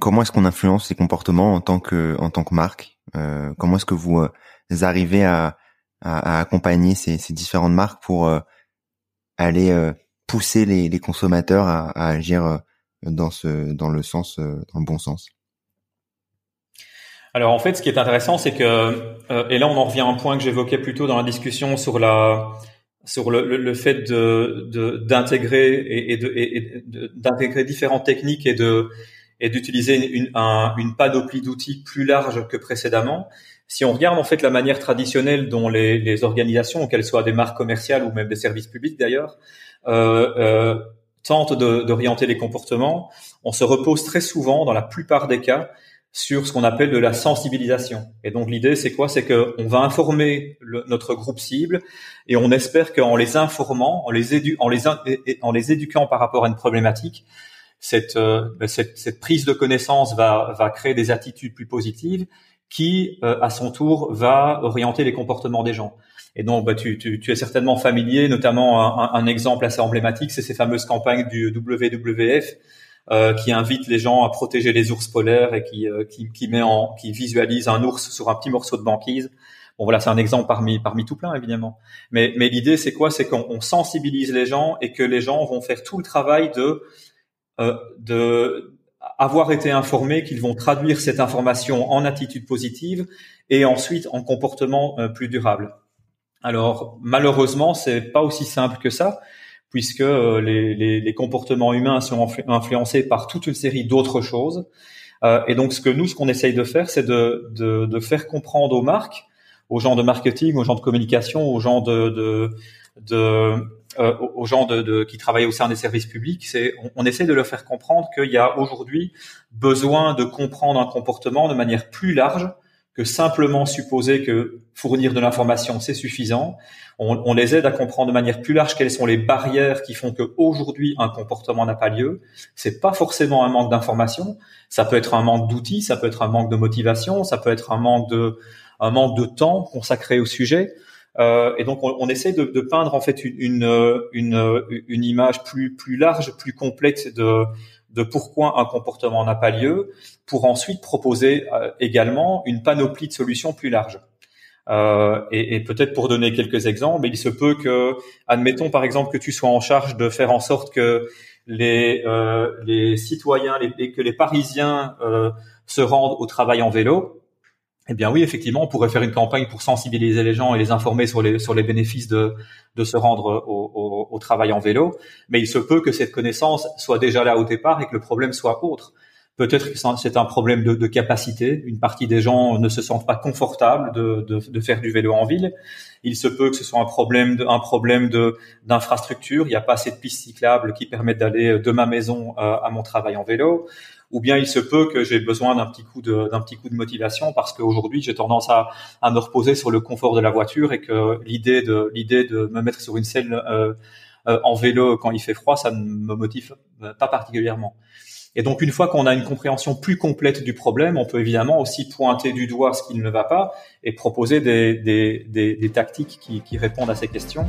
Comment est-ce qu'on influence ces comportements en tant que marque euh, Comment est-ce que vous, euh, arrivez à, accompagner ces, différentes marques pour euh, aller pousser les, consommateurs à, agir dans le sens dans le bon sens? Alors en fait, ce qui est intéressant, c'est que et là on en revient à un point que j'évoquais plus tôt dans la discussion sur la sur le, le, fait de d'intégrer et, et, d'intégrer différentes techniques et de et d'utiliser une, une panoplie d'outils plus large que précédemment. Si on regarde en fait la manière traditionnelle dont les, les organisations, qu'elles soient des marques commerciales ou même des services publics d'ailleurs, euh, euh, tentent d'orienter les comportements, on se repose très souvent, dans la plupart des cas, sur ce qu'on appelle de la sensibilisation. Et donc l'idée, c'est quoi? C'est que on va informer notre groupe cible et on espère qu'en les informant, en les, édu en, les, en les éduquant par rapport à une problématique, cette, euh, cette, cette, prise de connaissance va, va créer des attitudes plus positives qui, euh, à son tour, va orienter les comportements des gens. Et donc, bah, tu, tu, es certainement familier, notamment un exemple assez emblématique, c'est ces fameuses campagnes du WWF euh, qui invitent les gens à protéger les ours polaires et qui, euh, qui, qui, met en, qui visualise un ours sur un petit morceau de banquise. Bon voilà, c'est un exemple parmi parmi tout plein évidemment. Mais mais l'idée c'est quoi? C'est qu'on sensibilise les gens et que les gens vont faire tout le travail de euh, de avoir été informés qu'ils vont traduire cette information en attitude positive et ensuite en comportement euh, plus durable. Alors malheureusement, c'est pas aussi simple que ça, puisque euh, les, les, comportements humains sont influencés par toute une série d'autres choses. Euh, et donc ce que nous, ce qu'on essaye de faire, c'est de, de, faire comprendre aux marques, aux gens de marketing, aux gens de communication, aux gens de, de, de euh, aux gens de, de, qui travaillent au sein des services publics, c'est on, on, essaie de leur faire comprendre qu'il y a aujourd'hui besoin de comprendre un comportement de manière plus large que simplement supposer que fournir de l'information c'est suffisant. On, on, les aide à comprendre de manière plus large quelles sont les barrières qui font que aujourd'hui un comportement n'a pas lieu. C'est pas forcément un manque d'information, ça peut être un manque d'outils, ça peut être un manque de motivation, ça peut être un manque de un manque de temps consacré au sujet. Euh, et donc, on, on essaie de, de, peindre en fait une, une, une, image plus, plus large, plus complète de, de pourquoi un comportement n'a pas lieu, pour ensuite proposer euh, également une panoplie de solutions plus large. Euh, et, peut-être pour donner quelques exemples, il se peut que, admettons par exemple que tu sois en charge de faire en sorte que les, euh, les citoyens, les, que les Parisiens se rendent au travail en vélo. Eh bien oui, effectivement, on pourrait faire une campagne pour sensibiliser les gens et les informer sur les sur les bénéfices de de se rendre au, au, travail en vélo. Mais il se peut que cette connaissance soit déjà là au départ et que le problème soit autre. Peut-être que c'est un problème de, de, capacité. Une partie des gens ne se sentent pas confortables de, de, de, faire du vélo en ville. Il se peut que ce soit un problème de, un problème d'infrastructure. Il n'y a pas assez de pistes cyclables qui permettent d'aller de ma maison euh, à mon travail en vélo ou bien il se peut que j'ai besoin d'un petit coup de d'un petit coup de motivation parce qu'aujourd'hui j'ai tendance à, à me reposer sur le confort de la voiture et que l'idée de l'idée de me mettre sur une selle euh, euh, en vélo quand il fait froid ça ne me motive pas particulièrement. Et donc une fois qu'on a une compréhension plus complète du problème, on peut évidemment aussi pointer du doigt ce qui ne va pas et proposer des, des, des, des tactiques qui, qui répondent à ces questions.